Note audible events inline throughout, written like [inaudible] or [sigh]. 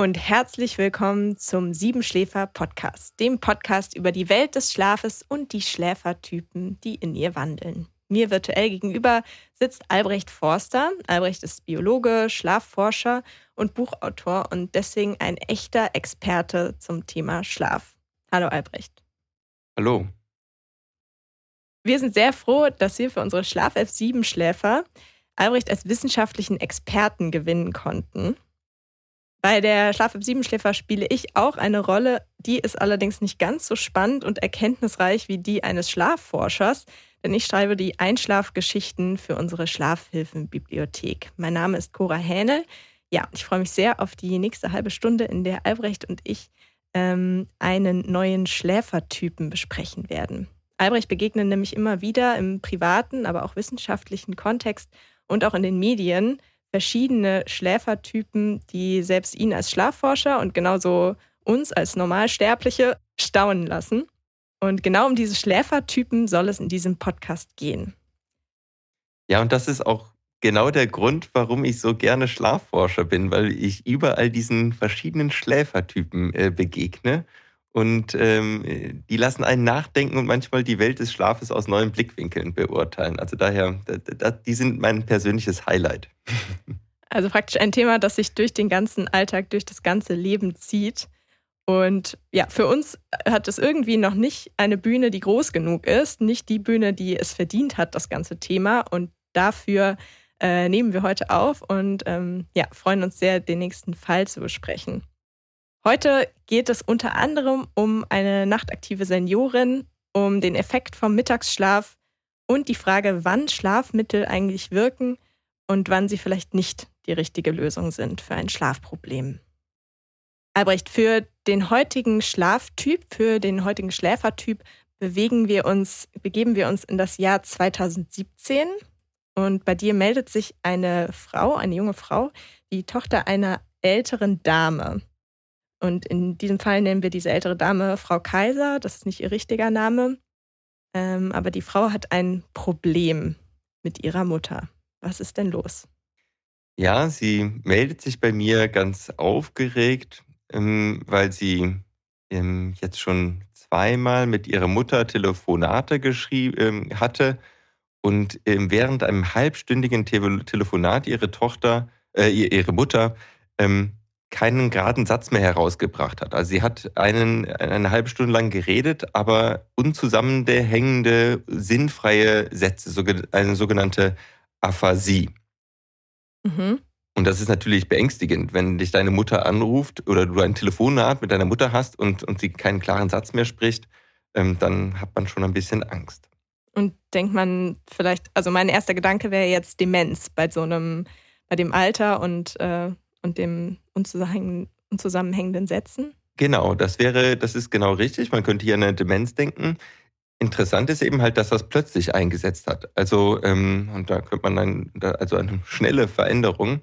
Und herzlich willkommen zum Siebenschläfer Podcast, dem Podcast über die Welt des Schlafes und die Schläfertypen, die in ihr wandeln. Mir virtuell gegenüber sitzt Albrecht Forster. Albrecht ist Biologe, Schlafforscher und Buchautor und deswegen ein echter Experte zum Thema Schlaf. Hallo Albrecht. Hallo. Wir sind sehr froh, dass wir für unsere Schlaf-App Siebenschläfer Albrecht als wissenschaftlichen Experten gewinnen konnten. Bei der Schlaf im Siebenschläfer spiele ich auch eine Rolle, die ist allerdings nicht ganz so spannend und erkenntnisreich wie die eines Schlafforschers, denn ich schreibe die Einschlafgeschichten für unsere Schlafhilfenbibliothek. Mein Name ist Cora Hähnel. Ja, ich freue mich sehr auf die nächste halbe Stunde, in der Albrecht und ich ähm, einen neuen Schläfertypen besprechen werden. Albrecht begegnet nämlich immer wieder im privaten, aber auch wissenschaftlichen Kontext und auch in den Medien verschiedene Schläfertypen, die selbst ihn als Schlafforscher und genauso uns als Normalsterbliche staunen lassen. Und genau um diese Schläfertypen soll es in diesem Podcast gehen. Ja, und das ist auch genau der Grund, warum ich so gerne Schlafforscher bin, weil ich überall diesen verschiedenen Schläfertypen äh, begegne und ähm, die lassen einen nachdenken und manchmal die Welt des Schlafes aus neuen Blickwinkeln beurteilen. Also daher, da, da, die sind mein persönliches Highlight. [laughs] Also praktisch ein Thema, das sich durch den ganzen Alltag, durch das ganze Leben zieht. Und ja, für uns hat es irgendwie noch nicht eine Bühne, die groß genug ist, nicht die Bühne, die es verdient hat, das ganze Thema. Und dafür äh, nehmen wir heute auf und ähm, ja, freuen uns sehr, den nächsten Fall zu besprechen. Heute geht es unter anderem um eine nachtaktive Seniorin, um den Effekt vom Mittagsschlaf und die Frage, wann Schlafmittel eigentlich wirken und wann sie vielleicht nicht die richtige Lösung sind für ein Schlafproblem. Albrecht, für den heutigen Schlaftyp, für den heutigen Schläfertyp bewegen wir uns, begeben wir uns in das Jahr 2017 und bei dir meldet sich eine Frau, eine junge Frau, die Tochter einer älteren Dame. Und in diesem Fall nennen wir diese ältere Dame Frau Kaiser. Das ist nicht ihr richtiger Name. Ähm, aber die Frau hat ein Problem mit ihrer Mutter. Was ist denn los? Ja, sie meldet sich bei mir ganz aufgeregt, ähm, weil sie ähm, jetzt schon zweimal mit ihrer Mutter Telefonate geschrieben ähm, hatte und ähm, während einem halbstündigen Te Telefonat ihre Tochter, äh, ihre Mutter ähm, keinen geraden Satz mehr herausgebracht hat. Also sie hat einen, eine halbe Stunde lang geredet, aber unzusammenhängende, sinnfreie Sätze, eine sogenannte Aphasie. Mhm. Und das ist natürlich beängstigend, wenn dich deine Mutter anruft oder du ein Telefonat mit deiner Mutter hast und, und sie keinen klaren Satz mehr spricht, ähm, dann hat man schon ein bisschen Angst. Und denkt man vielleicht, also mein erster Gedanke wäre jetzt Demenz bei so einem, bei dem Alter und äh, und dem unzusammenhängenden Sätzen? Genau, das wäre, das ist genau richtig. Man könnte hier an eine Demenz denken. Interessant ist eben halt, dass das plötzlich eingesetzt hat. Also, ähm, und da könnte man dann, also eine schnelle Veränderung.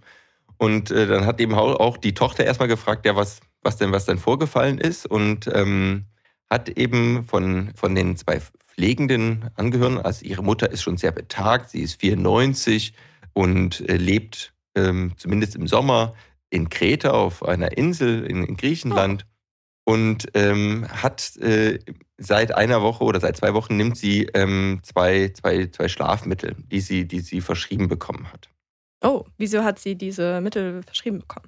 Und äh, dann hat eben auch die Tochter erstmal gefragt, ja, was, was denn, was denn vorgefallen ist. Und ähm, hat eben von, von den zwei pflegenden Angehörigen, also ihre Mutter ist schon sehr betagt, sie ist 94 und äh, lebt ähm, zumindest im Sommer in Kreta auf einer Insel in, in Griechenland oh. und ähm, hat äh, seit einer Woche oder seit zwei Wochen nimmt sie ähm, zwei, zwei, zwei Schlafmittel, die sie, die sie verschrieben bekommen hat. Oh, wieso hat sie diese Mittel verschrieben bekommen?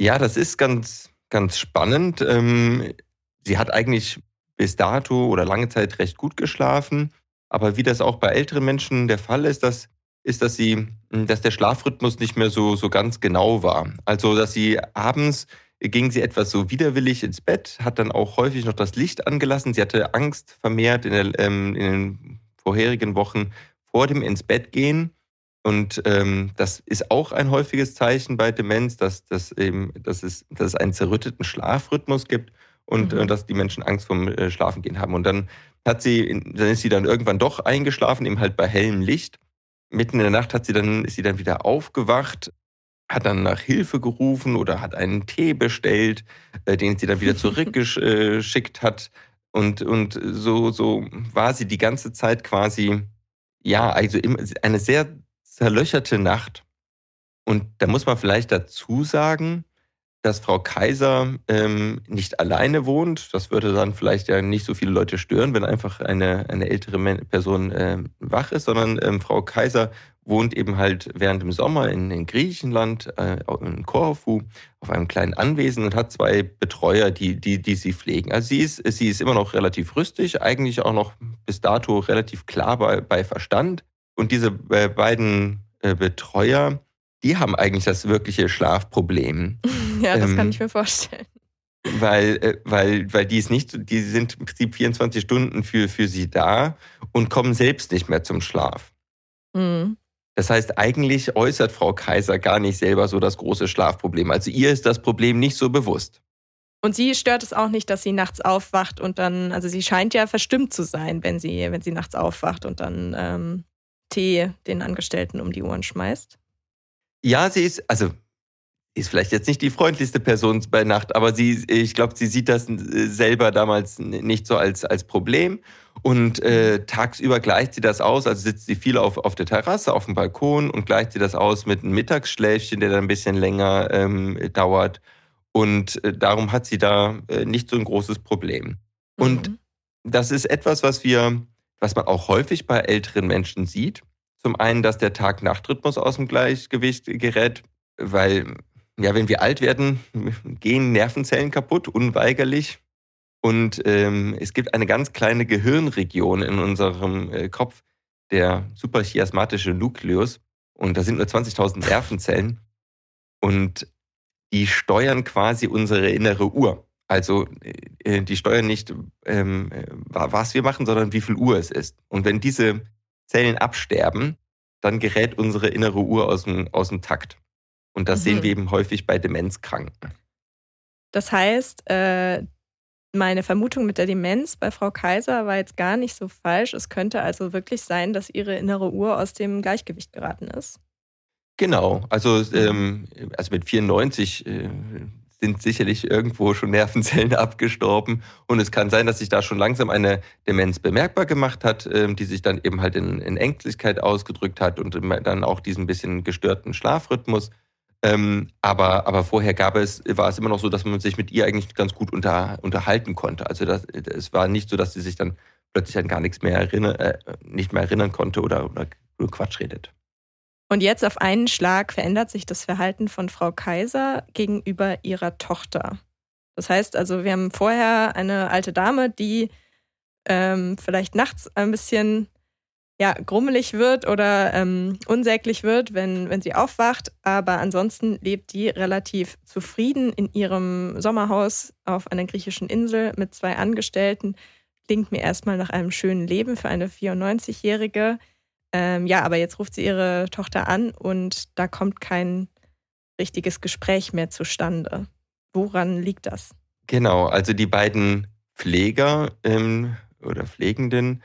Ja, das ist ganz, ganz spannend. Ähm, sie hat eigentlich bis dato oder lange Zeit recht gut geschlafen. Aber wie das auch bei älteren Menschen der Fall ist, dass ist, dass sie, hm, dass der Schlafrhythmus nicht mehr so, so ganz genau war. Also, dass sie abends ging sie etwas so widerwillig ins Bett, hat dann auch häufig noch das Licht angelassen. Sie hatte Angst vermehrt in, der, ähm, in den vorherigen Wochen vor dem ins Bett gehen. Und ähm, das ist auch ein häufiges Zeichen bei Demenz, dass, dass, eben, dass, es, dass es einen zerrütteten Schlafrhythmus gibt und mhm. äh, dass die Menschen Angst vom äh, Schlafengehen haben. Und dann hat sie, dann ist sie dann irgendwann doch eingeschlafen, eben halt bei hellem Licht mitten in der Nacht hat sie dann, ist sie dann wieder aufgewacht, hat dann nach Hilfe gerufen oder hat einen Tee bestellt, äh, den sie dann wieder zurückgeschickt hat. Und, und so, so war sie die ganze Zeit quasi, ja, also eine sehr zerlöcherte Nacht. Und da muss man vielleicht dazu sagen, dass Frau Kaiser ähm, nicht alleine wohnt. Das würde dann vielleicht ja nicht so viele Leute stören, wenn einfach eine, eine ältere Person äh, wach ist, sondern ähm, Frau Kaiser wohnt eben halt während dem Sommer in, in Griechenland, äh, in Korfu, auf einem kleinen Anwesen und hat zwei Betreuer, die, die, die sie pflegen. Also sie ist, sie ist immer noch relativ rüstig, eigentlich auch noch bis dato relativ klar bei, bei Verstand. Und diese äh, beiden äh, Betreuer, die haben eigentlich das wirkliche Schlafproblem. [laughs] Ja, das ähm, kann ich mir vorstellen. Weil, äh, weil, weil die ist nicht, die sind im Prinzip 24 Stunden für, für sie da und kommen selbst nicht mehr zum Schlaf. Mhm. Das heißt, eigentlich äußert Frau Kaiser gar nicht selber so das große Schlafproblem. Also ihr ist das Problem nicht so bewusst. Und sie stört es auch nicht, dass sie nachts aufwacht und dann, also sie scheint ja verstimmt zu sein, wenn sie, wenn sie nachts aufwacht und dann ähm, Tee den Angestellten um die Ohren schmeißt. Ja, sie ist, also ist vielleicht jetzt nicht die freundlichste Person bei Nacht, aber sie, ich glaube, sie sieht das äh, selber damals nicht so als, als Problem. Und äh, tagsüber gleicht sie das aus, also sitzt sie viel auf, auf der Terrasse, auf dem Balkon und gleicht sie das aus mit einem Mittagsschläfchen, der dann ein bisschen länger ähm, dauert. Und äh, darum hat sie da äh, nicht so ein großes Problem. Und mhm. das ist etwas, was wir, was man auch häufig bei älteren Menschen sieht. Zum einen, dass der Tag-Nacht-Rhythmus aus dem Gleichgewicht gerät, weil, ja, wenn wir alt werden, gehen Nervenzellen kaputt, unweigerlich. Und ähm, es gibt eine ganz kleine Gehirnregion in unserem äh, Kopf, der suprachiasmatische Nukleus. Und da sind nur 20.000 [laughs] Nervenzellen. Und die steuern quasi unsere innere Uhr. Also äh, die steuern nicht, ähm, äh, was wir machen, sondern wie viel Uhr es ist. Und wenn diese Zellen absterben, dann gerät unsere innere Uhr aus dem, aus dem Takt. Und das mhm. sehen wir eben häufig bei Demenzkranken. Das heißt, äh, meine Vermutung mit der Demenz bei Frau Kaiser war jetzt gar nicht so falsch. Es könnte also wirklich sein, dass ihre innere Uhr aus dem Gleichgewicht geraten ist. Genau, also, ähm, also mit 94 äh, sind sicherlich irgendwo schon Nervenzellen [laughs] abgestorben. Und es kann sein, dass sich da schon langsam eine Demenz bemerkbar gemacht hat, ähm, die sich dann eben halt in, in Ängstlichkeit ausgedrückt hat und dann auch diesen bisschen gestörten Schlafrhythmus. Ähm, aber, aber vorher gab es, war es immer noch so, dass man sich mit ihr eigentlich ganz gut unter, unterhalten konnte. Also das, es war nicht so, dass sie sich dann plötzlich an gar nichts mehr erinnern, äh, nicht mehr erinnern konnte oder, oder nur Quatsch redet. Und jetzt auf einen Schlag verändert sich das Verhalten von Frau Kaiser gegenüber ihrer Tochter. Das heißt also, wir haben vorher eine alte Dame, die ähm, vielleicht nachts ein bisschen ja, grummelig wird oder ähm, unsäglich wird, wenn, wenn sie aufwacht. Aber ansonsten lebt die relativ zufrieden in ihrem Sommerhaus auf einer griechischen Insel mit zwei Angestellten. Klingt mir erstmal nach einem schönen Leben für eine 94-Jährige. Ähm, ja, aber jetzt ruft sie ihre Tochter an und da kommt kein richtiges Gespräch mehr zustande. Woran liegt das? Genau, also die beiden Pfleger ähm, oder Pflegenden,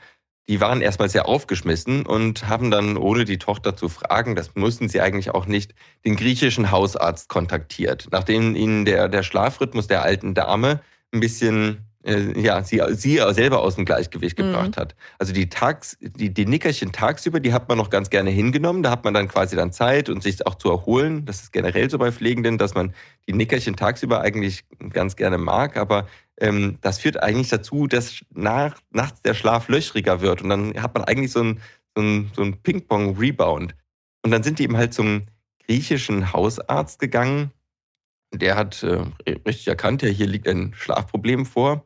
die waren erstmal sehr aufgeschmissen und haben dann, ohne die Tochter zu fragen, das mussten sie eigentlich auch nicht, den griechischen Hausarzt kontaktiert, nachdem ihnen der, der Schlafrhythmus der alten Dame ein bisschen äh, ja, sie, sie selber aus dem Gleichgewicht mhm. gebracht hat. Also die Tags, die, die Nickerchen tagsüber, die hat man noch ganz gerne hingenommen. Da hat man dann quasi dann Zeit und sich auch zu erholen. Das ist generell so bei Pflegenden, dass man die Nickerchen tagsüber eigentlich ganz gerne mag. Aber ähm, das führt eigentlich dazu, dass nach, nachts der Schlaf löchriger wird. Und dann hat man eigentlich so ein, so ein, so ein Ping-Pong-Rebound. Und dann sind die eben halt zum griechischen Hausarzt gegangen. Der hat äh, richtig erkannt, ja, hier liegt ein Schlafproblem vor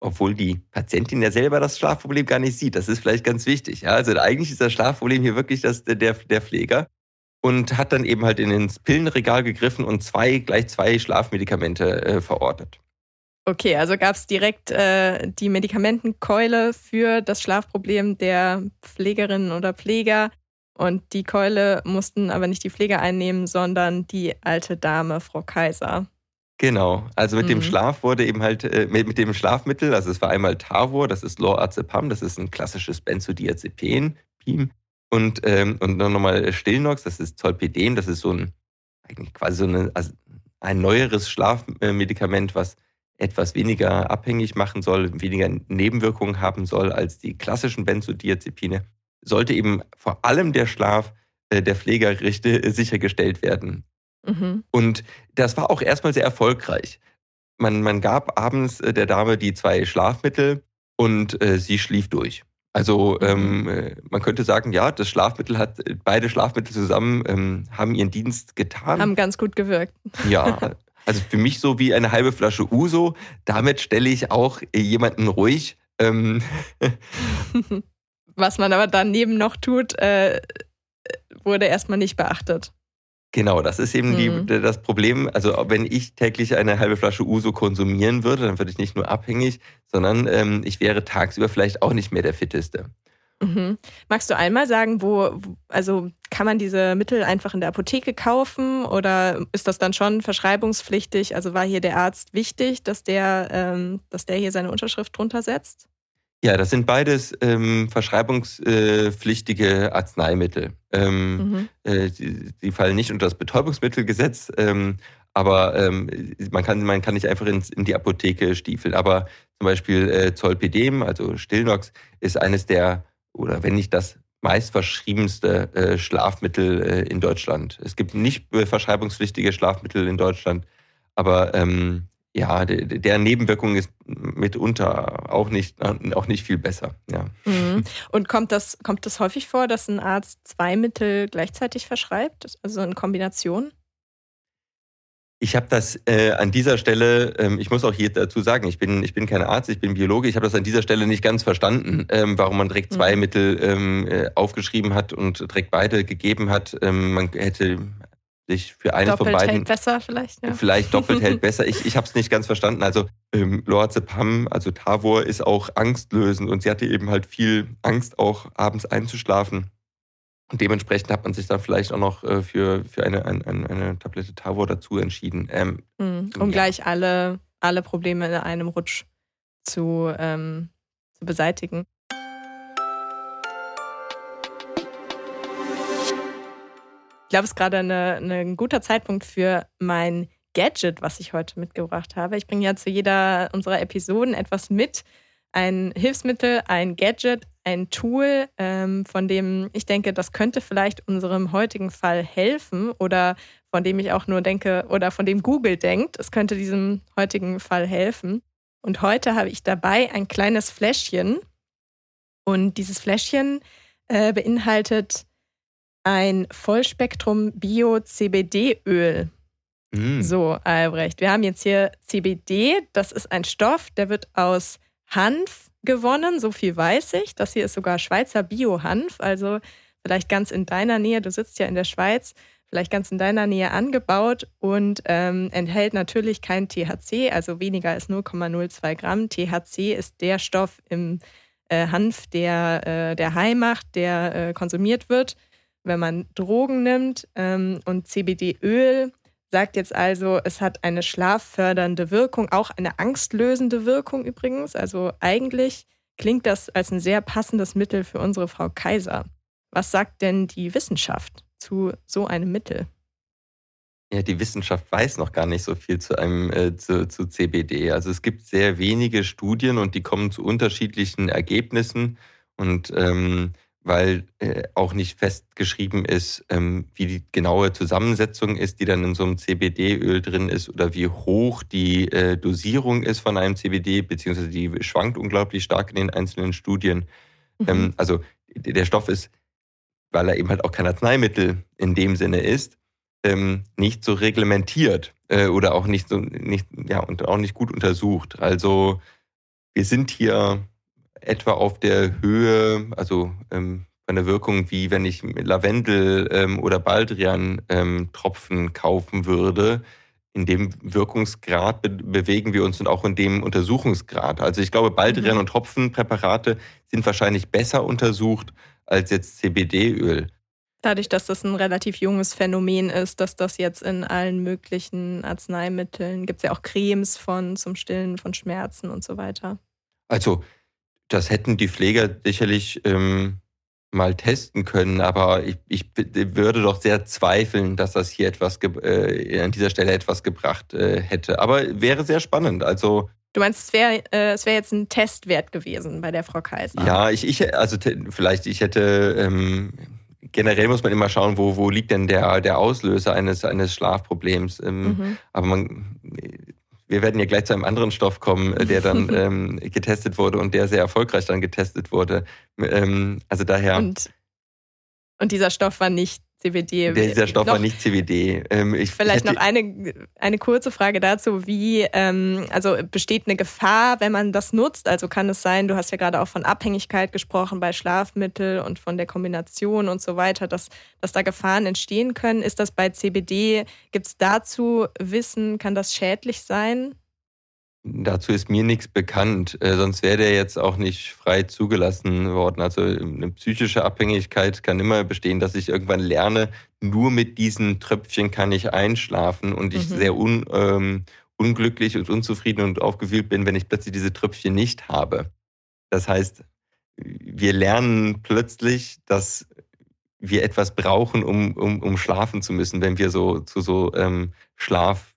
obwohl die Patientin ja selber das Schlafproblem gar nicht sieht. Das ist vielleicht ganz wichtig. Ja? Also eigentlich ist das Schlafproblem hier wirklich das, der, der Pfleger und hat dann eben halt in ins Pillenregal gegriffen und zwei, gleich zwei Schlafmedikamente äh, verordnet. Okay, also gab es direkt äh, die Medikamentenkeule für das Schlafproblem der Pflegerinnen oder Pfleger. Und die Keule mussten aber nicht die Pfleger einnehmen, sondern die alte Dame, Frau Kaiser. Genau, also mit mhm. dem Schlaf wurde eben halt, äh, mit, mit, dem Schlafmittel, also es war einmal Tavor, das ist Lorazepam, das ist ein klassisches Benzodiazepin, PIM, und, ähm, und dann nochmal Stillnox, das ist Zolpidem, das ist so ein, eigentlich quasi so eine, also ein neueres Schlafmedikament, was etwas weniger abhängig machen soll, weniger Nebenwirkungen haben soll als die klassischen Benzodiazepine, sollte eben vor allem der Schlaf äh, der Pflegerrechte sichergestellt werden. Mhm. Und das war auch erstmal sehr erfolgreich. Man, man gab abends äh, der Dame die zwei Schlafmittel und äh, sie schlief durch. Also ähm, mhm. äh, man könnte sagen, ja, das Schlafmittel hat, beide Schlafmittel zusammen ähm, haben ihren Dienst getan. Haben ganz gut gewirkt. Ja, [laughs] also für mich so wie eine halbe Flasche Uso. Damit stelle ich auch jemanden ruhig. Ähm [laughs] Was man aber daneben noch tut, äh, wurde erstmal nicht beachtet. Genau, das ist eben mhm. die, das Problem. Also wenn ich täglich eine halbe Flasche Uso konsumieren würde, dann würde ich nicht nur abhängig, sondern ähm, ich wäre tagsüber vielleicht auch nicht mehr der Fitteste. Mhm. Magst du einmal sagen, wo, also kann man diese Mittel einfach in der Apotheke kaufen oder ist das dann schon verschreibungspflichtig? Also war hier der Arzt wichtig, dass der, ähm, dass der hier seine Unterschrift drunter setzt? Ja, das sind beides ähm, verschreibungspflichtige Arzneimittel. Ähm, mhm. äh, sie, sie, fallen nicht unter das Betäubungsmittelgesetz, ähm, aber ähm, man, kann, man kann nicht einfach ins, in die Apotheke stiefeln. Aber zum Beispiel äh, Zolpidem, also Stillnox, ist eines der, oder wenn nicht das meistverschriebenste äh, Schlafmittel äh, in Deutschland. Es gibt nicht verschreibungspflichtige Schlafmittel in Deutschland, aber ähm, ja, der Nebenwirkung ist mitunter auch nicht, auch nicht viel besser. Ja. Mhm. Und kommt das, kommt das häufig vor, dass ein Arzt zwei Mittel gleichzeitig verschreibt, also in Kombination? Ich habe das äh, an dieser Stelle, ähm, ich muss auch hier dazu sagen, ich bin, ich bin kein Arzt, ich bin Biologe, ich habe das an dieser Stelle nicht ganz verstanden, ähm, warum man direkt zwei mhm. Mittel ähm, äh, aufgeschrieben hat und direkt beide gegeben hat. Ähm, man hätte sich für eines doppelt von beiden. Hält besser vielleicht, ja. Vielleicht doppelt hält [laughs] besser. Ich, ich habe es nicht ganz verstanden. Also ähm, Lorazepam, also Tavor, ist auch angstlösend und sie hatte eben halt viel Angst, auch abends einzuschlafen. Und dementsprechend hat man sich dann vielleicht auch noch äh, für, für eine, eine, eine Tablette Tavor dazu entschieden. Ähm, mhm, um ja. gleich alle, alle Probleme in einem Rutsch zu, ähm, zu beseitigen. Ich glaube, es ist gerade eine, eine, ein guter Zeitpunkt für mein Gadget, was ich heute mitgebracht habe. Ich bringe ja zu jeder unserer Episoden etwas mit. Ein Hilfsmittel, ein Gadget, ein Tool, ähm, von dem ich denke, das könnte vielleicht unserem heutigen Fall helfen oder von dem ich auch nur denke oder von dem Google denkt, es könnte diesem heutigen Fall helfen. Und heute habe ich dabei ein kleines Fläschchen. Und dieses Fläschchen äh, beinhaltet ein Vollspektrum Bio-CBD-Öl. Mm. So, Albrecht, wir haben jetzt hier CBD. Das ist ein Stoff, der wird aus Hanf gewonnen. So viel weiß ich. Das hier ist sogar Schweizer Bio-Hanf. Also vielleicht ganz in deiner Nähe. Du sitzt ja in der Schweiz. Vielleicht ganz in deiner Nähe angebaut und ähm, enthält natürlich kein THC, also weniger als 0,02 Gramm. THC ist der Stoff im äh, Hanf, der, äh, der high macht, der äh, konsumiert wird wenn man Drogen nimmt. Ähm, und CBD-Öl sagt jetzt also, es hat eine schlaffördernde Wirkung, auch eine angstlösende Wirkung übrigens. Also eigentlich klingt das als ein sehr passendes Mittel für unsere Frau Kaiser. Was sagt denn die Wissenschaft zu so einem Mittel? Ja, die Wissenschaft weiß noch gar nicht so viel zu einem äh, zu, zu CBD. Also es gibt sehr wenige Studien und die kommen zu unterschiedlichen Ergebnissen. Und ähm, weil äh, auch nicht festgeschrieben ist, ähm, wie die genaue Zusammensetzung ist, die dann in so einem CBD-Öl drin ist oder wie hoch die äh, Dosierung ist von einem CBD, beziehungsweise die schwankt unglaublich stark in den einzelnen Studien. Mhm. Ähm, also der Stoff ist, weil er eben halt auch kein Arzneimittel in dem Sinne ist, ähm, nicht so reglementiert äh, oder auch nicht so nicht ja und auch nicht gut untersucht. Also wir sind hier etwa auf der Höhe, also ähm, der Wirkung, wie wenn ich Lavendel ähm, oder Baldrian-Tropfen ähm, kaufen würde. In dem Wirkungsgrad be bewegen wir uns und auch in dem Untersuchungsgrad. Also ich glaube, Baldrian- mhm. und Tropfenpräparate sind wahrscheinlich besser untersucht als jetzt CBD-Öl. Dadurch, dass das ein relativ junges Phänomen ist, dass das jetzt in allen möglichen Arzneimitteln, gibt es ja auch Cremes von zum Stillen von Schmerzen und so weiter. Also das hätten die Pfleger sicherlich ähm, mal testen können, aber ich, ich, würde doch sehr zweifeln, dass das hier etwas äh, an dieser Stelle etwas gebracht äh, hätte. Aber wäre sehr spannend. Also Du meinst, es wäre äh, wär jetzt ein Testwert gewesen bei der Frau Kaiser? Ja, ich, ich also vielleicht, ich hätte ähm, generell muss man immer schauen, wo, wo liegt denn der, der Auslöser eines, eines Schlafproblems. Ähm, mhm. Aber man, wir werden ja gleich zu einem anderen Stoff kommen, äh, der dann [laughs] ähm, getestet wurde und der sehr erfolgreich dann getestet wurde. Ähm, also daher. Und, und dieser Stoff war nicht CBD. Dieser Stoff noch, war nicht CBD. Ähm, ich, vielleicht ich noch eine, eine kurze Frage dazu. Wie, ähm, also besteht eine Gefahr, wenn man das nutzt? Also kann es sein, du hast ja gerade auch von Abhängigkeit gesprochen bei Schlafmitteln und von der Kombination und so weiter, dass, dass da Gefahren entstehen können. Ist das bei CBD? Gibt es dazu Wissen? Kann das schädlich sein? Dazu ist mir nichts bekannt, äh, sonst wäre der jetzt auch nicht frei zugelassen worden. Also eine psychische Abhängigkeit kann immer bestehen, dass ich irgendwann lerne, nur mit diesen Tröpfchen kann ich einschlafen und ich mhm. sehr un, ähm, unglücklich und unzufrieden und aufgewühlt bin, wenn ich plötzlich diese Tröpfchen nicht habe. Das heißt, wir lernen plötzlich, dass wir etwas brauchen, um, um, um schlafen zu müssen, wenn wir so zu so ähm, Schlaf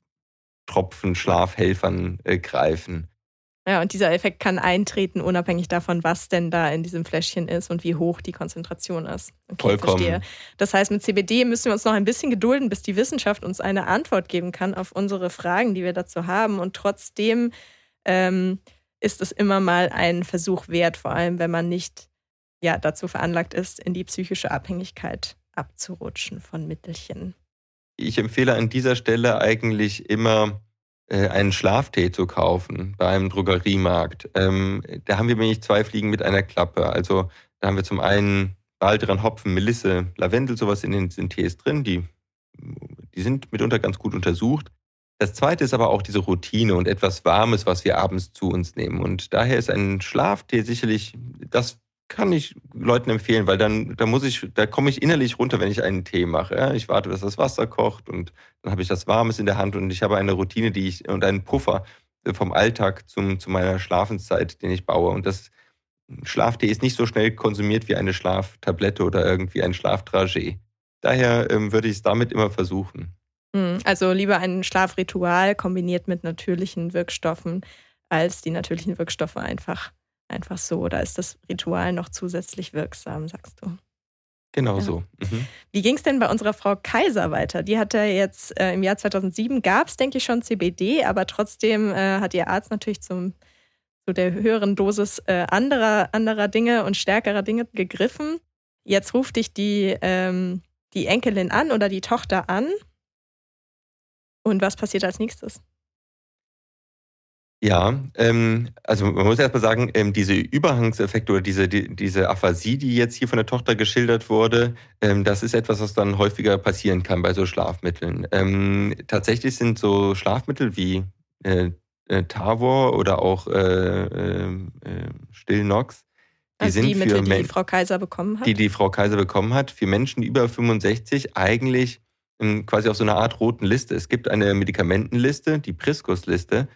Tropfen Schlafhelfern äh, greifen. Ja, und dieser Effekt kann eintreten, unabhängig davon, was denn da in diesem Fläschchen ist und wie hoch die Konzentration ist. Okay, Vollkommen. Verstehe. Das heißt, mit CBD müssen wir uns noch ein bisschen gedulden, bis die Wissenschaft uns eine Antwort geben kann auf unsere Fragen, die wir dazu haben. Und trotzdem ähm, ist es immer mal ein Versuch wert, vor allem wenn man nicht ja, dazu veranlagt ist, in die psychische Abhängigkeit abzurutschen von Mittelchen ich empfehle an dieser Stelle eigentlich immer äh, einen Schlaftee zu kaufen beim Drogeriemarkt. Ähm, da haben wir nämlich zwei Fliegen mit einer Klappe. Also da haben wir zum einen Baldrian, Hopfen, Melisse, Lavendel, sowas in den, Tees drin. Die, die sind mitunter ganz gut untersucht. Das zweite ist aber auch diese Routine und etwas Warmes, was wir abends zu uns nehmen. Und daher ist ein Schlaftee sicherlich das, kann ich Leuten empfehlen, weil dann, da muss ich, da komme ich innerlich runter, wenn ich einen Tee mache. Ja? Ich warte, dass das Wasser kocht und dann habe ich das Warmes in der Hand und ich habe eine Routine, die ich und einen Puffer vom Alltag zum, zu meiner Schlafenszeit, den ich baue. Und das Schlaftee ist nicht so schnell konsumiert wie eine Schlaftablette oder irgendwie ein Schlaftragé. Daher ähm, würde ich es damit immer versuchen. Hm, also lieber ein Schlafritual kombiniert mit natürlichen Wirkstoffen, als die natürlichen Wirkstoffe einfach einfach so? Oder ist das Ritual noch zusätzlich wirksam, sagst du? Genau ja. so. Mhm. Wie ging es denn bei unserer Frau Kaiser weiter? Die hatte jetzt äh, im Jahr 2007 gab es, denke ich, schon CBD, aber trotzdem äh, hat ihr Arzt natürlich zum, zu der höheren Dosis äh, anderer, anderer Dinge und stärkerer Dinge gegriffen. Jetzt ruft dich die, ähm, die Enkelin an oder die Tochter an. Und was passiert als nächstes? Ja, ähm, also man muss erstmal sagen, ähm, diese Überhangseffekte oder diese, die, diese Aphasie, die jetzt hier von der Tochter geschildert wurde, ähm, das ist etwas, was dann häufiger passieren kann bei so Schlafmitteln. Ähm, tatsächlich sind so Schlafmittel wie äh, äh, Tavor oder auch äh, ähm, äh Stillnox, die also sind die Mittel, für die Frau Kaiser bekommen hat? Die die Frau Kaiser bekommen hat, für Menschen über 65 eigentlich ähm, quasi auf so einer Art roten Liste. Es gibt eine Medikamentenliste, die Priskus-Liste,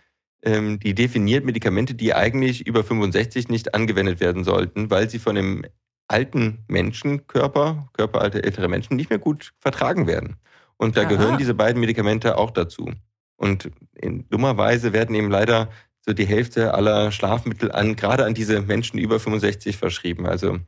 ähm, die definiert Medikamente, die eigentlich über 65 nicht angewendet werden sollten, weil sie von dem alten Menschenkörper, Körperalter ältere Menschen, nicht mehr gut vertragen werden. Und da Aha. gehören diese beiden Medikamente auch dazu. Und in dummer Weise werden eben leider so die Hälfte aller Schlafmittel an, gerade an diese Menschen über 65 verschrieben. Also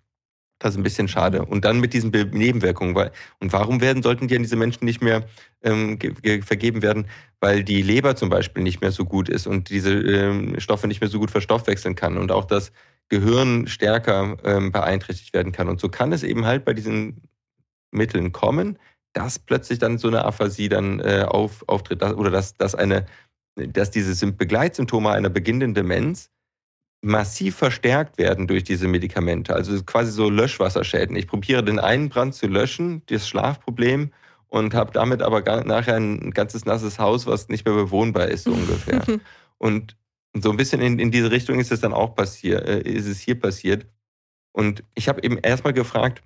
das ist ein bisschen schade. Und dann mit diesen Nebenwirkungen. Weil, und warum werden, sollten die an diese Menschen nicht mehr ähm, vergeben werden? Weil die Leber zum Beispiel nicht mehr so gut ist und diese ähm, Stoffe nicht mehr so gut verstoffwechseln kann und auch das Gehirn stärker ähm, beeinträchtigt werden kann. Und so kann es eben halt bei diesen Mitteln kommen, dass plötzlich dann so eine Aphasie dann äh, auf, auftritt oder dass, dass, eine, dass diese Begleitsymptome einer beginnenden Demenz massiv verstärkt werden durch diese Medikamente. Also quasi so Löschwasserschäden. Ich probiere den einen Brand zu löschen, das Schlafproblem, und habe damit aber nachher ein ganzes nasses Haus, was nicht mehr bewohnbar ist, so [laughs] ungefähr. und so ein bisschen in, in diese Richtung ist es dann auch passiert, äh, ist es hier passiert. Und ich habe eben erstmal gefragt,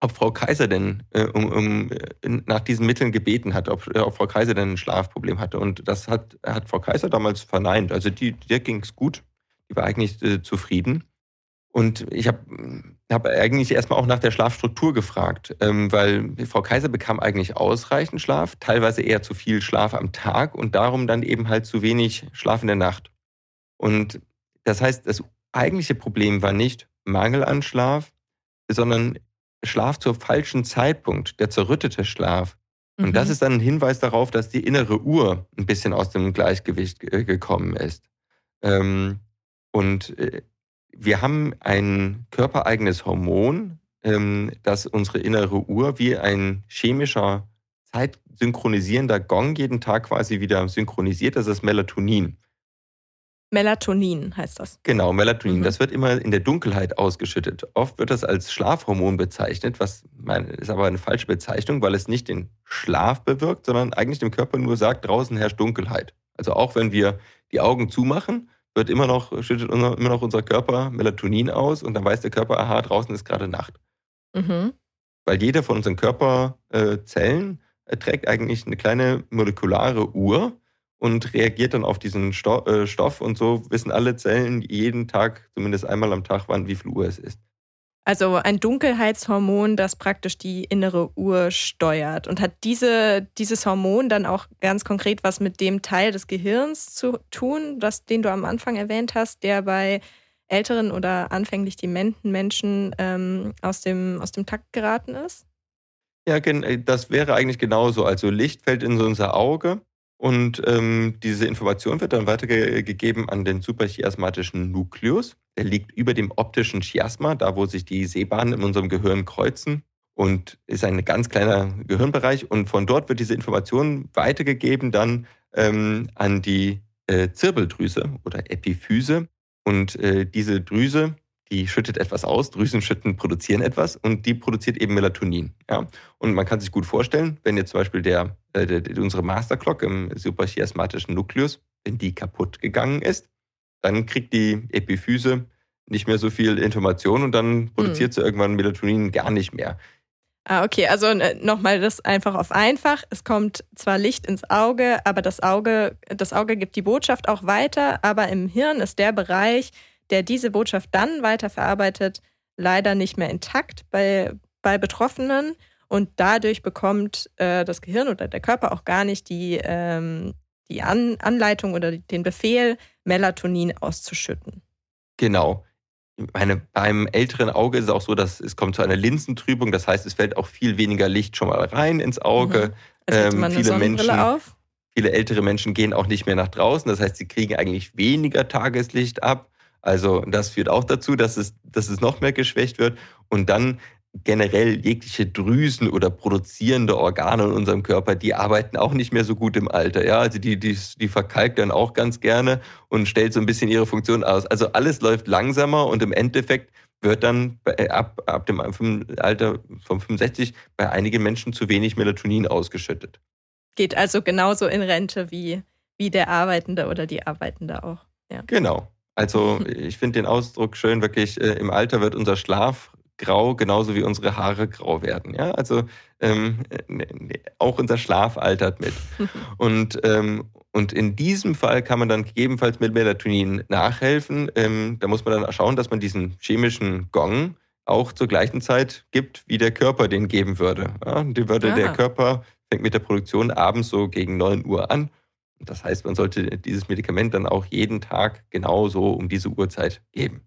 ob Frau Kaiser denn äh, um, um, äh, nach diesen Mitteln gebeten hat, ob, äh, ob, Frau Kaiser denn ein Schlafproblem hatte. Und das hat, hat Frau Kaiser damals verneint. Also die, der ging es gut die war eigentlich äh, zufrieden. Und ich habe hab eigentlich erstmal auch nach der Schlafstruktur gefragt, ähm, weil Frau Kaiser bekam eigentlich ausreichend Schlaf, teilweise eher zu viel Schlaf am Tag und darum dann eben halt zu wenig Schlaf in der Nacht. Und das heißt, das eigentliche Problem war nicht Mangel an Schlaf, sondern Schlaf zur falschen Zeitpunkt, der zerrüttete Schlaf. Und Mhm. das ist dann ein Hinweis darauf, dass die innere Uhr ein bisschen aus dem Gleichgewicht gekommen ist. Ähm, und äh, wir haben ein körpereigenes Hormon, ähm, das unsere innere Uhr wie ein chemischer, zeitsynchronisierender Gong jeden Tag quasi wieder synchronisiert. Das ist Melatonin. Melatonin heißt das. Genau, Melatonin. Mhm. Das wird immer in der Dunkelheit ausgeschüttet. Oft wird das als Schlafhormon bezeichnet, was ist aber eine falsche Bezeichnung, weil es nicht den Schlaf bewirkt, sondern eigentlich dem Körper nur sagt, draußen herrscht Dunkelheit. Also auch wenn wir die Augen zumachen, wird immer noch, schüttet unser, immer noch unser Körper Melatonin aus und dann weiß der Körper, aha, draußen ist gerade Nacht. Mhm. Weil jede von unseren Körperzellen äh, trägt eigentlich eine kleine molekulare Uhr und reagiert dann auf diesen Sto äh, Stoff und so wissen alle Zellen jeden Tag, zumindest einmal am Tag, wann wie viel Uhr es ist. Also ein Dunkelheitshormon, das praktisch die innere Uhr steuert. Und hat diese, dieses Hormon dann auch ganz konkret was mit dem Teil des Gehirns zu tun, das, den du am Anfang erwähnt hast, der bei älteren oder anfänglich dementen Menschen ähm, aus, dem, aus dem Takt geraten ist? Ja, äh, das wäre eigentlich genauso. Also Licht fällt in so unser Auge und ähm, diese Information wird dann weitergegeben an den suprachiasmatischen Nukleus. Der liegt über dem optischen Chiasma, da wo sich die Sehbahnen in unserem Gehirn kreuzen und ist ein ganz kleiner Gehirnbereich. Und von dort wird diese Information weitergegeben dann ähm, an die äh, Zirbeldrüse oder Epiphyse. Und äh, diese Drüse, die schüttet etwas aus, Drüsen schütten, produzieren etwas und die produziert eben Melatonin. Ja? Und man kann sich gut vorstellen, wenn jetzt zum Beispiel der, äh, der, unsere Masterclock im suprachiasmatischen Nukleus, wenn die kaputt gegangen ist, dann kriegt die Epiphyse nicht mehr so viel Information und dann produziert sie irgendwann Melatonin gar nicht mehr. Ah, okay, also nochmal das einfach auf einfach. Es kommt zwar Licht ins Auge, aber das Auge, das Auge gibt die Botschaft auch weiter, aber im Hirn ist der Bereich, der diese Botschaft dann weiterverarbeitet, leider nicht mehr intakt bei, bei Betroffenen. Und dadurch bekommt äh, das Gehirn oder der Körper auch gar nicht die, ähm, die An Anleitung oder den Befehl, Melatonin auszuschütten. Genau. Meine, beim älteren Auge ist es auch so, dass es kommt zu einer Linsentrübung. Das heißt, es fällt auch viel weniger Licht schon mal rein ins Auge. Also hätte Ähm, viele Menschen- auf. Viele ältere Menschen gehen auch nicht mehr nach draußen. Das heißt, sie kriegen eigentlich weniger Tageslicht ab. Also das führt auch dazu, dass es, dass es noch mehr geschwächt wird. Und dann generell jegliche Drüsen oder produzierende Organe in unserem Körper, die arbeiten auch nicht mehr so gut im Alter. Ja, also die, die, die verkalkt dann auch ganz gerne und stellt so ein bisschen ihre Funktion aus. Also alles läuft langsamer und im Endeffekt wird dann bei, ab, ab dem Alter von 65 bei einigen Menschen zu wenig Melatonin ausgeschüttet. Geht also genauso in Rente wie, wie der Arbeitende oder die Arbeitende auch. Genau. Also ich finde den Ausdruck schön, wirklich, äh, im Alter wird unser Schlaf grau, genauso wie unsere Haare grau werden. Ja, also ähm, ne, ne, auch unser Schlaf altert mit. [laughs] Und, ähm, und in diesem Fall kann man dann gegebenenfalls mit Melatonin nachhelfen. Ähm, da muss man dann schauen, dass man diesen chemischen Gong auch zur gleichen Zeit gibt, wie der Körper den geben würde. Ja, die würde der Ah. Körper fängt mit der Produktion abends so gegen 9 Uhr an. Das heißt, man sollte dieses Medikament dann auch jeden Tag genauso um diese Uhrzeit geben.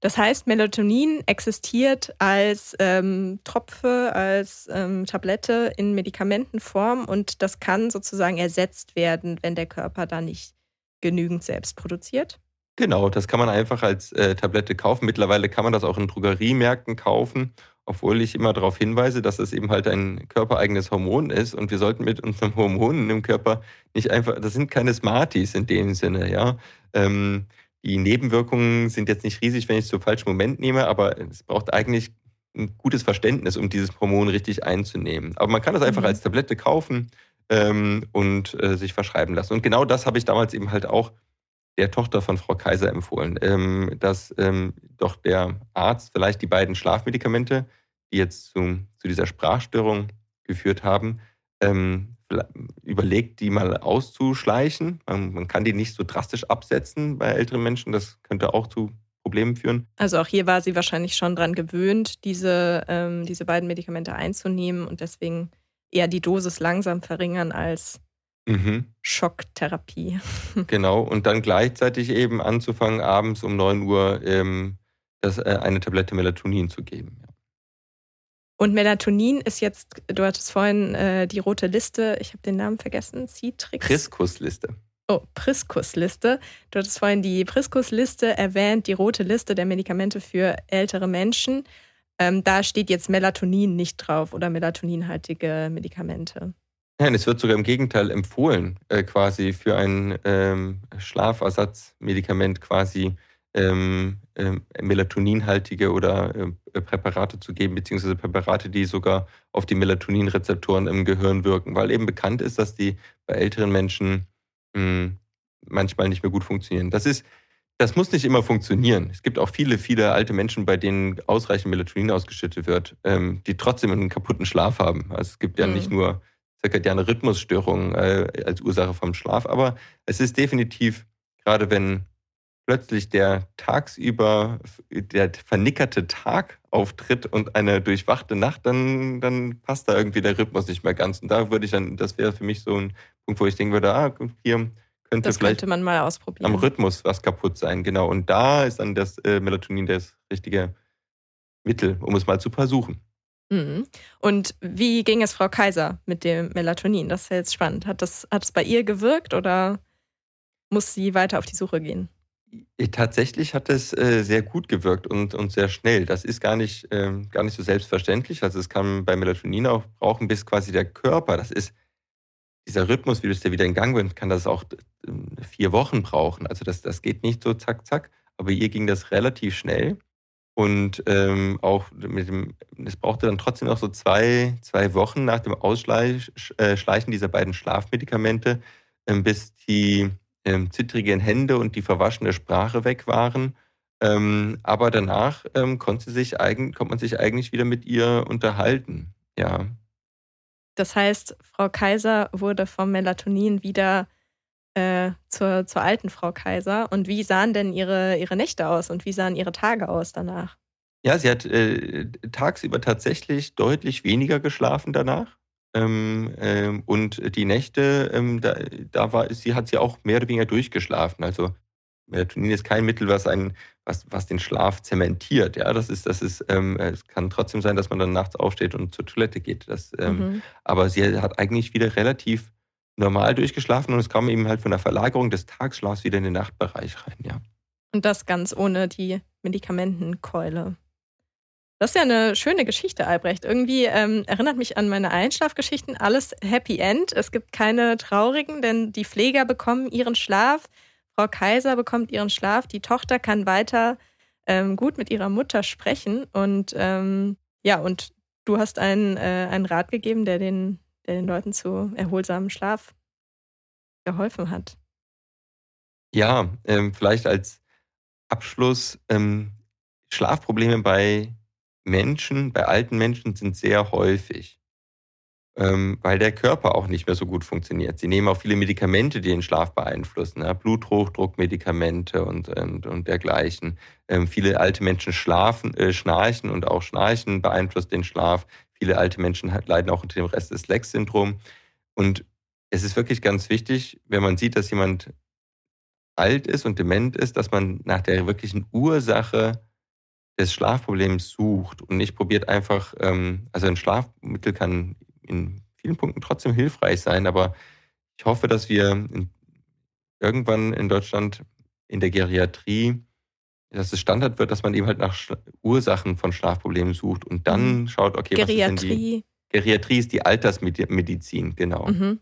Das heißt, Melatonin existiert als ähm, Tropfe, als ähm, Tablette in Medikamentenform und das kann sozusagen ersetzt werden, wenn der Körper da nicht genügend selbst produziert. Genau, das kann man einfach als äh, Tablette kaufen. Mittlerweile kann man das auch in Drogeriemärkten kaufen, obwohl ich immer darauf hinweise, dass es eben halt ein körpereigenes Hormon ist und wir sollten mit unseren Hormonen im Körper nicht einfach, das sind keine Smarties in dem Sinne, ja. Ähm, die Nebenwirkungen sind jetzt nicht riesig, wenn ich es zum falschen Moment nehme, aber es braucht eigentlich ein gutes Verständnis, um dieses Hormon richtig einzunehmen. Aber man kann das einfach Mhm. als Tablette kaufen ähm, und äh, sich verschreiben lassen. Und genau das habe ich damals eben halt auch der Tochter von Frau Kaiser empfohlen, ähm, dass ähm, doch der Arzt vielleicht die beiden Schlafmedikamente, die jetzt zu, zu dieser Sprachstörung geführt haben, ähm, überlegt, die mal auszuschleichen. Man, man kann die nicht so drastisch absetzen bei älteren Menschen. Das könnte auch zu Problemen führen. Also auch hier war sie wahrscheinlich schon dran gewöhnt, diese, ähm, diese beiden Medikamente einzunehmen und deswegen eher die Dosis langsam verringern als Mhm, Schocktherapie. [laughs] genau. Und dann gleichzeitig eben anzufangen, abends um 9 Uhr ähm, das, äh, eine Tablette Melatonin zu geben. Ja. Und Melatonin ist jetzt, du hattest vorhin äh, die rote Liste, ich habe den Namen vergessen, Citrix. Priskusliste. Oh, Priskusliste. Du hattest vorhin die Priskusliste erwähnt, die rote Liste der Medikamente für ältere Menschen. Ähm, da steht jetzt Melatonin nicht drauf oder melatoninhaltige Medikamente. Nein, es wird sogar im Gegenteil empfohlen, äh, quasi für ein ähm, Schlafersatzmedikament quasi ähm, äh, melatoninhaltige oder äh, Präparate zu geben, beziehungsweise Präparate, die sogar auf die Melatoninrezeptoren im Gehirn wirken, weil eben bekannt ist, dass die bei älteren Menschen mh, hm, manchmal nicht mehr gut funktionieren. Das ist, das muss nicht immer funktionieren. Es gibt auch viele, viele alte Menschen, bei denen ausreichend Melatonin ausgeschüttet wird, ähm, die trotzdem einen kaputten Schlaf haben. Also es gibt ja mhm. nicht nur zirkadiane Rhythmusstörungen äh, als Ursache vom Schlaf, aber es ist definitiv, gerade wenn plötzlich der tagsüber, der vernickerte Tag auftritt und eine durchwachte Nacht, dann, dann passt da irgendwie der Rhythmus nicht mehr ganz. Und da würde ich dann, das wäre für mich so ein Punkt, wo ich denken würde, ah, hier könnte das vielleicht könnte man mal ausprobieren. am Rhythmus was kaputt sein, genau. Und da ist dann das äh, Melatonin das richtige Mittel, um es mal zu versuchen. Mhm. Und wie ging es Frau Kaiser mit dem Melatonin? Das ist ja jetzt spannend. Hat das, hat es bei ihr gewirkt oder muss sie weiter auf die Suche gehen? Tatsächlich hat es äh, sehr gut gewirkt und, und sehr schnell. Das ist gar nicht, ähm, gar nicht so selbstverständlich. Also es kann bei Melatonin auch brauchen, bis quasi der Körper, das ist dieser Rhythmus, wie das der wieder in Gang wird, kann das auch äh, vier Wochen brauchen. Also das, das geht nicht so zack, zack. Aber ihr ging das relativ schnell. Und ähm, auch mit dem, es brauchte dann trotzdem noch so zwei, zwei Wochen nach dem Ausschleichen äh, dieser beiden Schlafmedikamente, ähm, bis die ähm, zittrigen Hände und die verwaschene Sprache weg waren. Ähm, aber danach ähm, konnte sich eigen, konnte man sich eigentlich wieder mit ihr unterhalten. Ja. Das heißt, Frau Kaiser wurde vom Melatonin wieder äh, zur, zur alten Frau Kaiser. Und wie sahen denn ihre, ihre Nächte aus und wie sahen ihre Tage aus danach? Ja, sie hat äh, tagsüber tatsächlich deutlich weniger geschlafen danach. Ähm, ähm, und die Nächte, ähm, da, da war sie hat sie auch mehr oder weniger durchgeschlafen. Also Melatonin ist kein Mittel, was einen, was, was den Schlaf zementiert. Ja, das ist, das ist, ähm, es kann trotzdem sein, dass man dann nachts aufsteht und zur Toilette geht. Das, ähm, mhm. Aber sie hat eigentlich wieder relativ normal durchgeschlafen und es kam eben halt von der Verlagerung des Tagsschlafs wieder in den Nachtbereich rein, ja. Und das ganz ohne die Medikamentenkeule. Das ist ja eine schöne Geschichte, Albrecht. Irgendwie ähm, erinnert mich an meine Einschlafgeschichten. Alles Happy End. Es gibt keine traurigen, denn die Pfleger bekommen ihren Schlaf. Frau Kaiser bekommt ihren Schlaf. Die Tochter kann weiter ähm, gut mit ihrer Mutter sprechen. Und ähm, ja, und du hast einen, äh, einen Rat gegeben, der den, der den Leuten zu erholsamem Schlaf geholfen hat. Ja, ähm, vielleicht als Abschluss. Ähm, Schlafprobleme bei Menschen, bei alten Menschen sind sehr häufig, ähm, weil der Körper auch nicht mehr so gut funktioniert. Sie nehmen auch viele Medikamente, die den Schlaf beeinflussen, ja, Bluthochdruckmedikamente und, und, und dergleichen. Ähm, viele alte Menschen schlafen, äh, schnarchen und auch Schnarchen beeinflusst den Schlaf. Viele alte Menschen leiden auch unter dem Rest des Lex-Syndrom. Und es ist wirklich ganz wichtig, wenn man sieht, dass jemand alt ist und dement ist, dass man nach der wirklichen Ursache des Schlafproblems sucht und nicht probiert einfach, ähm, also ein Schlafmittel kann in vielen Punkten trotzdem hilfreich sein, aber ich hoffe, dass wir irgendwann in Deutschland in der Geriatrie, dass es Standard wird, dass man eben halt nach Ursachen von Schlafproblemen sucht und dann mhm. schaut, okay, Geriatrie. was ist denn die... Geriatrie ist die Altersmedizin, genau. Mhm.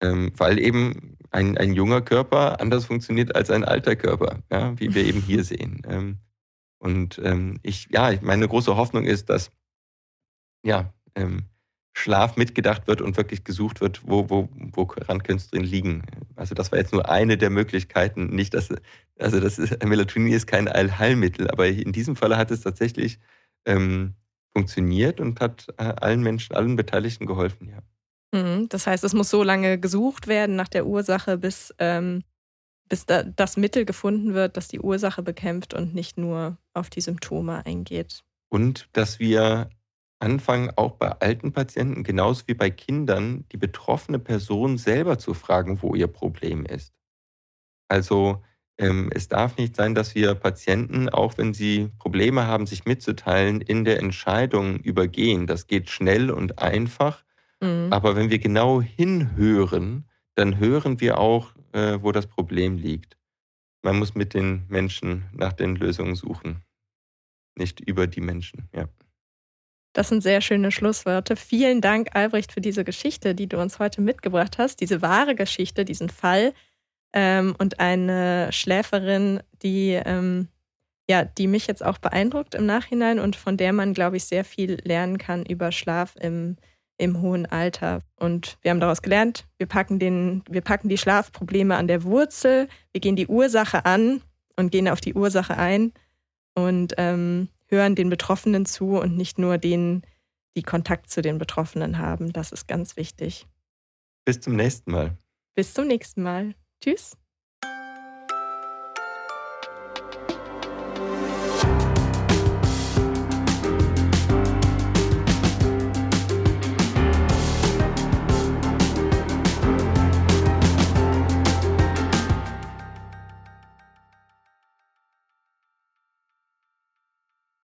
Ähm, weil eben ein, ein junger Körper anders funktioniert als ein alter Körper, ja, wie wir eben hier [laughs] sehen. Ähm, und ähm, ich, ja, meine große Hoffnung ist, dass ja, ähm, Schlaf mitgedacht wird und wirklich gesucht wird, wo, wo, woran könnte es drin liegen. Also das war jetzt nur eine der Möglichkeiten. Nicht, dass, also das ist, Melatonin ist kein Allheilmittel, aber in diesem Falle hat es tatsächlich ähm, funktioniert und hat äh, allen Menschen, allen Beteiligten geholfen, ja. Mhm, das heißt, es muss so lange gesucht werden nach der Ursache, bis ähm, bis da das Mittel gefunden wird, das die Ursache bekämpft und nicht nur auf die Symptome eingeht. Und dass wir anfangen, auch bei alten Patienten, genauso wie bei Kindern, die betroffene Person selber zu fragen, wo ihr Problem ist. Also Ähm, es darf nicht sein, dass wir Patienten, auch wenn sie Probleme haben, sich mitzuteilen, in der Entscheidung übergehen. Das geht schnell und einfach. Mhm. Aber wenn wir genau hinhören, dann hören wir auch, äh, wo das Problem liegt. Man muss mit den Menschen nach den Lösungen suchen, nicht über die Menschen. Ja. Das sind sehr schöne Schlussworte. Vielen Dank, Albrecht, für diese Geschichte, die du uns heute mitgebracht hast. Diese wahre Geschichte, diesen Fall ähm, und eine Schläferin, die, ähm, ja, die mich jetzt auch beeindruckt im Nachhinein und von der man, glaube ich, sehr viel lernen kann über Schlaf im, im hohen Alter. Und wir haben daraus gelernt, wir packen, den, wir packen die Schlafprobleme an der Wurzel, wir gehen die Ursache an und gehen auf die Ursache ein und ähm, hören den Betroffenen zu und nicht nur denen, die Kontakt zu den Betroffenen haben. Das ist ganz wichtig. Bis zum nächsten Mal. Bis zum nächsten Mal. Tschüss.